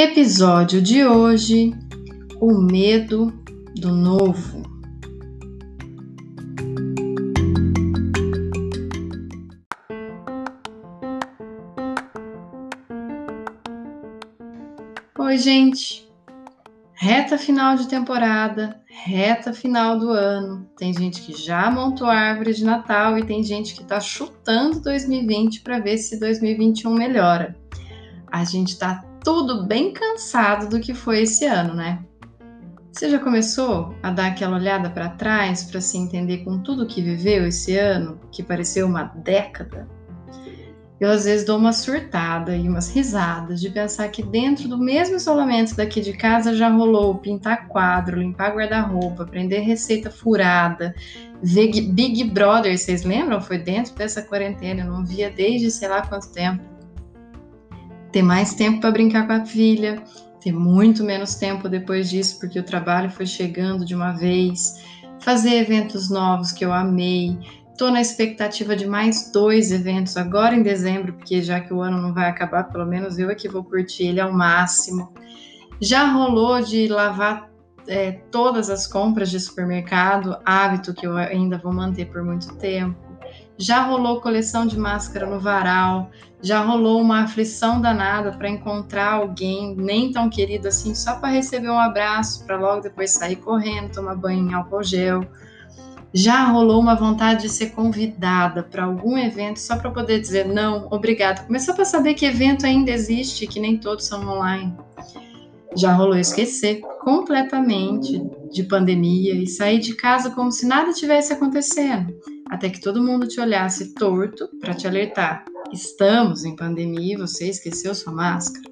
Episódio de hoje: O medo do novo. Oi, gente. Reta final de temporada, reta final do ano. Tem gente que já montou a árvore de Natal e tem gente que tá chutando 2020 para ver se 2021 melhora. A gente tá tudo bem cansado do que foi esse ano, né? Você já começou a dar aquela olhada para trás para se entender com tudo que viveu esse ano, que pareceu uma década? Eu às vezes dou uma surtada e umas risadas de pensar que dentro do mesmo isolamento daqui de casa já rolou pintar quadro, limpar guarda-roupa, aprender receita furada, Big Brother, vocês lembram? Foi dentro dessa quarentena, eu não via desde sei lá quanto tempo ter mais tempo para brincar com a filha, ter muito menos tempo depois disso, porque o trabalho foi chegando de uma vez, fazer eventos novos que eu amei. Estou na expectativa de mais dois eventos agora em dezembro, porque já que o ano não vai acabar, pelo menos eu é que vou curtir ele ao máximo. Já rolou de lavar é, todas as compras de supermercado, hábito que eu ainda vou manter por muito tempo já rolou coleção de máscara no varal, já rolou uma aflição danada para encontrar alguém nem tão querido assim, só para receber um abraço, para logo depois sair correndo, tomar banho em álcool gel. Já rolou uma vontade de ser convidada para algum evento só para poder dizer não, obrigado. Começou para saber que evento ainda existe, que nem todos são online. Já rolou esquecer completamente de pandemia e sair de casa como se nada tivesse acontecendo até que todo mundo te olhasse torto para te alertar. Estamos em pandemia e você esqueceu sua máscara.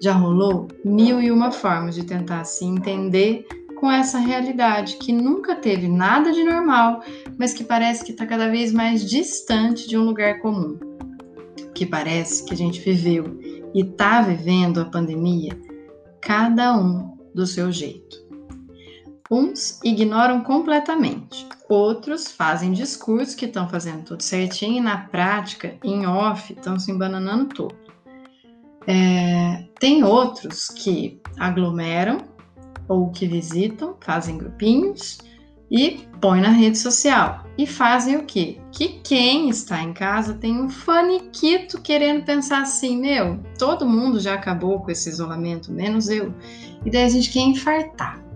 Já rolou mil e uma formas de tentar se entender com essa realidade que nunca teve nada de normal, mas que parece que está cada vez mais distante de um lugar comum. Que parece que a gente viveu e está vivendo a pandemia, cada um do seu jeito. Uns ignoram completamente, outros fazem discurso que estão fazendo tudo certinho e na prática, em off, estão se embananando todo. É, tem outros que aglomeram ou que visitam, fazem grupinhos e põem na rede social. E fazem o quê? Que quem está em casa tem um faniquito querendo pensar assim: meu, todo mundo já acabou com esse isolamento, menos eu. E daí a gente quer infartar.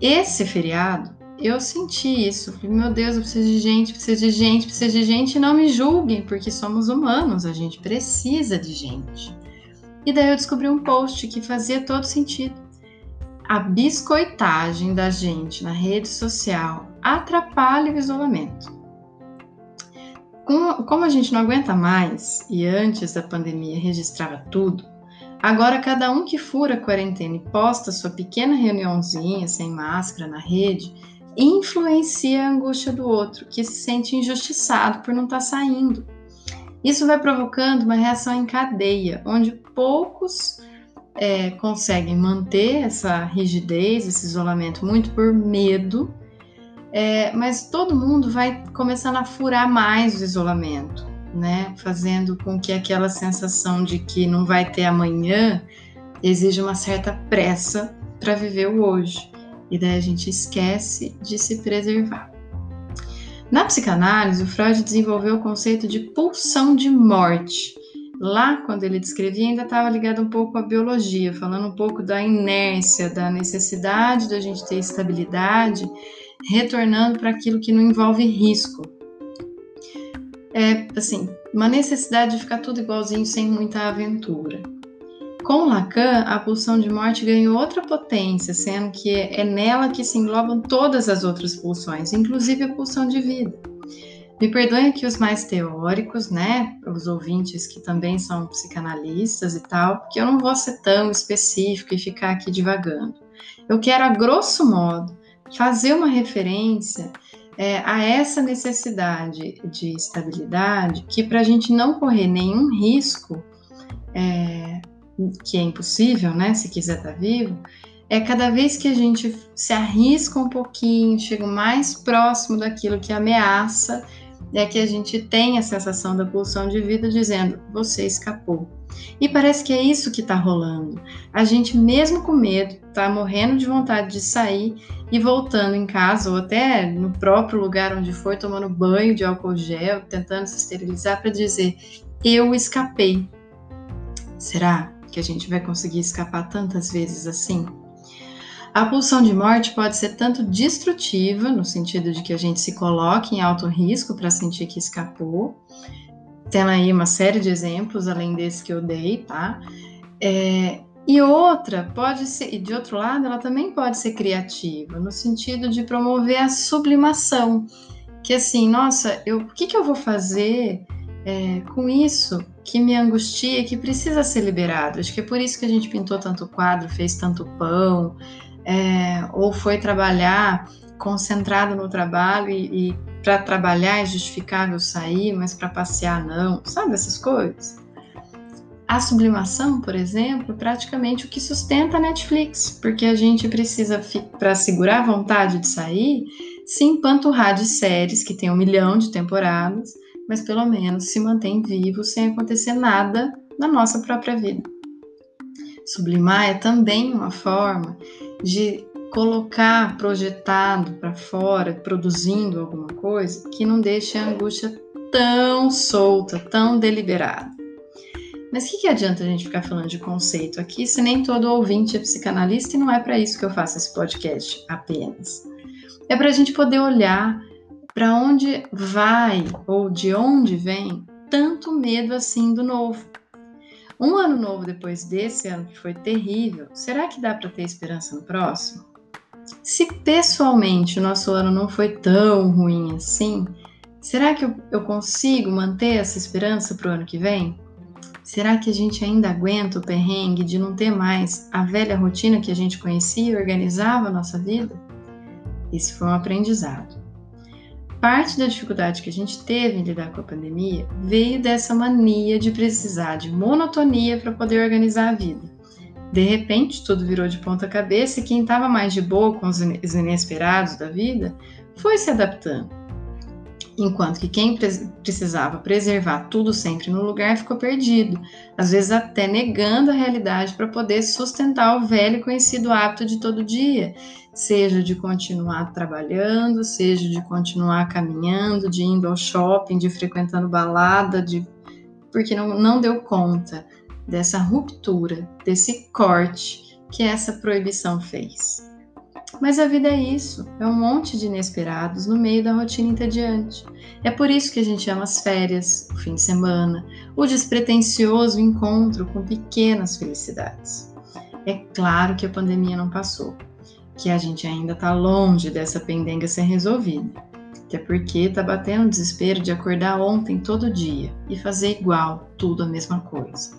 Esse feriado, eu senti isso. Falei, meu Deus, eu preciso de gente, preciso de gente, preciso de gente. Não me julguem, porque somos humanos, a gente precisa de gente. E daí eu descobri um post que fazia todo sentido. A biscoitagem da gente na rede social atrapalha o isolamento. Como a gente não aguenta mais e antes da pandemia registrava tudo, Agora, cada um que fura a quarentena e posta sua pequena reuniãozinha sem máscara na rede, influencia a angústia do outro, que se sente injustiçado por não estar tá saindo. Isso vai provocando uma reação em cadeia, onde poucos é, conseguem manter essa rigidez, esse isolamento, muito por medo, é, mas todo mundo vai começando a furar mais o isolamento né? Fazendo com que aquela sensação de que não vai ter amanhã exija uma certa pressa para viver o hoje. E daí a gente esquece de se preservar. Na psicanálise, o Freud desenvolveu o conceito de pulsão de morte. Lá, quando ele descrevia, ainda estava ligado um pouco à biologia, falando um pouco da inércia, da necessidade da gente ter estabilidade, retornando para aquilo que não envolve risco, é assim, uma necessidade de ficar tudo igualzinho sem muita aventura. Com Lacan, a pulsão de morte ganhou outra potência, sendo que é nela que se englobam todas as outras pulsões, inclusive a pulsão de vida. Me perdoem aqui os mais teóricos, né? Os ouvintes que também são psicanalistas e tal, porque eu não vou ser tão específico e ficar aqui divagando. Eu quero, a grosso modo, fazer uma referência é, a essa necessidade de estabilidade, que para a gente não correr nenhum risco, é, que é impossível, né? Se quiser estar tá vivo, é cada vez que a gente se arrisca um pouquinho, chega mais próximo daquilo que ameaça, é que a gente tem a sensação da pulsão de vida dizendo: você escapou. E parece que é isso que está rolando. A gente, mesmo com medo, está morrendo de vontade de sair e voltando em casa ou até no próprio lugar onde foi, tomando banho de álcool gel, tentando se esterilizar para dizer: eu escapei. Será que a gente vai conseguir escapar tantas vezes assim? A pulsão de morte pode ser tanto destrutiva, no sentido de que a gente se coloque em alto risco para sentir que escapou, tendo aí uma série de exemplos além desse que eu dei, tá? É, e outra pode ser, e de outro lado, ela também pode ser criativa, no sentido de promover a sublimação, que assim, nossa, eu, o que, que eu vou fazer é, com isso que me angustia, que precisa ser liberado? Acho que é por isso que a gente pintou tanto quadro, fez tanto pão, é, ou foi trabalhar concentrado no trabalho e, e para trabalhar é justificável sair, mas para passear não, sabe essas coisas? A sublimação, por exemplo, é praticamente o que sustenta a Netflix, porque a gente precisa, para segurar a vontade de sair, se empanturrar de séries que tem um milhão de temporadas, mas pelo menos se mantém vivo sem acontecer nada na nossa própria vida. Sublimar é também uma forma de colocar projetado para fora, produzindo alguma coisa que não deixe a angústia tão solta, tão deliberada. Mas o que, que adianta a gente ficar falando de conceito aqui se nem todo ouvinte é psicanalista e não é para isso que eu faço esse podcast apenas? É para a gente poder olhar para onde vai ou de onde vem tanto medo assim do novo. Um ano novo depois desse ano que foi terrível, será que dá para ter esperança no próximo? Se pessoalmente o nosso ano não foi tão ruim assim, será que eu, eu consigo manter essa esperança para o ano que vem? Será que a gente ainda aguenta o perrengue de não ter mais a velha rotina que a gente conhecia e organizava a nossa vida? Esse foi um aprendizado. Parte da dificuldade que a gente teve em lidar com a pandemia veio dessa mania de precisar de monotonia para poder organizar a vida. De repente, tudo virou de ponta cabeça e quem estava mais de boa com os inesperados da vida foi se adaptando. Enquanto que quem precisava preservar tudo sempre no lugar ficou perdido, às vezes até negando a realidade para poder sustentar o velho e conhecido hábito de todo dia, seja de continuar trabalhando, seja de continuar caminhando, de indo ao shopping, de frequentando balada, de porque não, não deu conta dessa ruptura, desse corte que essa proibição fez. Mas a vida é isso, é um monte de inesperados no meio da rotina entediante. É por isso que a gente ama as férias, o fim de semana, o despretensioso encontro com pequenas felicidades. É claro que a pandemia não passou, que a gente ainda está longe dessa pendenga ser resolvida. Até porque tá batendo desespero de acordar ontem todo dia e fazer igual, tudo a mesma coisa.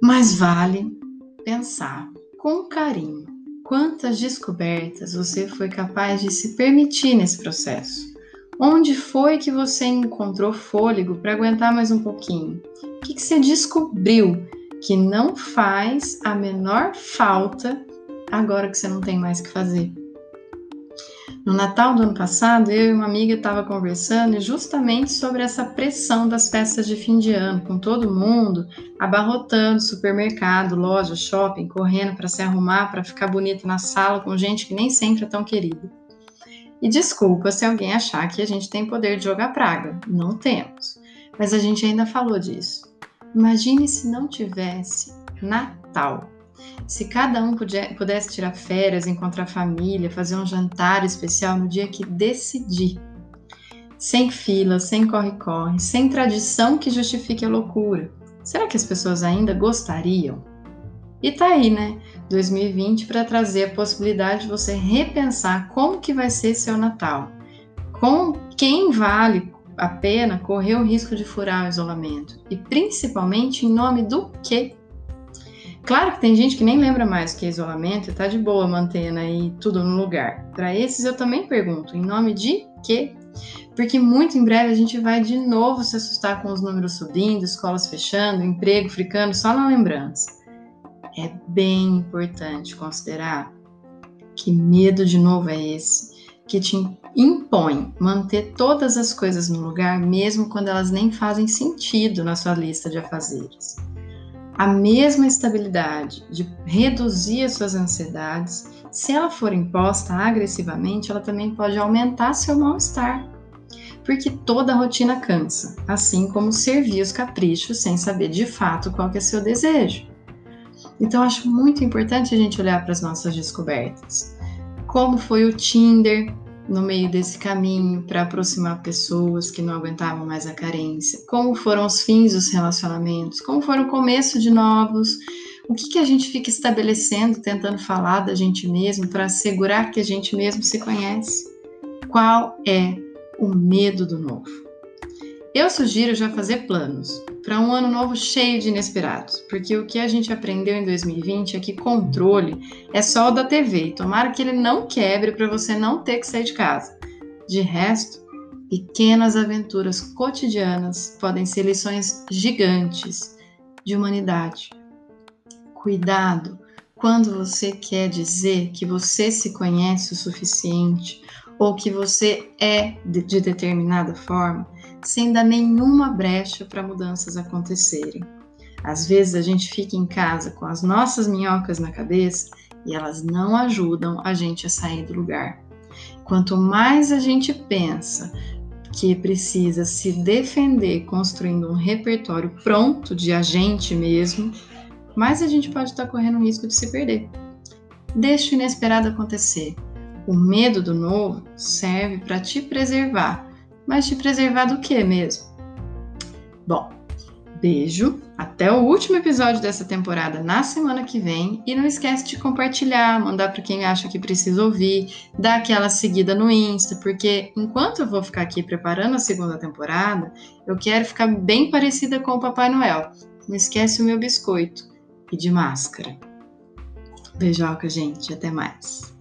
Mas vale pensar com carinho Quantas descobertas você foi capaz de se permitir nesse processo? Onde foi que você encontrou fôlego para aguentar mais um pouquinho? O que, que você descobriu que não faz a menor falta agora que você não tem mais o que fazer? No Natal do ano passado, eu e uma amiga estava conversando justamente sobre essa pressão das festas de fim de ano, com todo mundo abarrotando supermercado, loja, shopping, correndo para se arrumar, para ficar bonita na sala, com gente que nem sempre é tão querida. E desculpa se alguém achar que a gente tem poder de jogar praga. Não temos. Mas a gente ainda falou disso. Imagine se não tivesse Natal. Se cada um pudesse tirar férias, encontrar família, fazer um jantar especial no dia que decidir. Sem fila, sem corre-corre, sem tradição que justifique a loucura. Será que as pessoas ainda gostariam? E tá aí, né? 2020 para trazer a possibilidade de você repensar como que vai ser seu Natal. Com quem vale a pena correr o risco de furar o isolamento? E principalmente em nome do quê? Claro que tem gente que nem lembra mais o que é isolamento e tá de boa mantendo aí tudo no lugar. Para esses eu também pergunto, em nome de quê? Porque muito em breve a gente vai de novo se assustar com os números subindo, escolas fechando, emprego ficando só na lembrança. É bem importante considerar que medo de novo é esse que te impõe manter todas as coisas no lugar, mesmo quando elas nem fazem sentido na sua lista de afazeres a mesma estabilidade de reduzir as suas ansiedades, se ela for imposta agressivamente, ela também pode aumentar seu mal-estar. Porque toda rotina cansa, assim como servir os caprichos sem saber de fato qual é seu desejo. Então acho muito importante a gente olhar para as nossas descobertas. Como foi o Tinder, no meio desse caminho para aproximar pessoas que não aguentavam mais a carência? Como foram os fins dos relacionamentos? Como foi o começo de novos? O que, que a gente fica estabelecendo, tentando falar da gente mesmo para assegurar que a gente mesmo se conhece? Qual é o medo do novo? Eu sugiro já fazer planos para um ano novo cheio de inesperados, porque o que a gente aprendeu em 2020 é que controle é só o da TV. Tomara que ele não quebre para você não ter que sair de casa. De resto, pequenas aventuras cotidianas podem ser lições gigantes de humanidade. Cuidado quando você quer dizer que você se conhece o suficiente ou que você é de determinada forma sem dar nenhuma brecha para mudanças acontecerem. Às vezes a gente fica em casa com as nossas minhocas na cabeça e elas não ajudam a gente a sair do lugar. Quanto mais a gente pensa que precisa se defender construindo um repertório pronto de a gente mesmo, mais a gente pode estar correndo o risco de se perder. Deixa o inesperado acontecer. O medo do novo serve para te preservar mas te preservar do que mesmo? Bom, beijo, até o último episódio dessa temporada na semana que vem e não esquece de compartilhar, mandar para quem acha que precisa ouvir, dar aquela seguida no Insta, porque enquanto eu vou ficar aqui preparando a segunda temporada, eu quero ficar bem parecida com o Papai Noel. Não esquece o meu biscoito e de máscara. Beijoca, gente, até mais.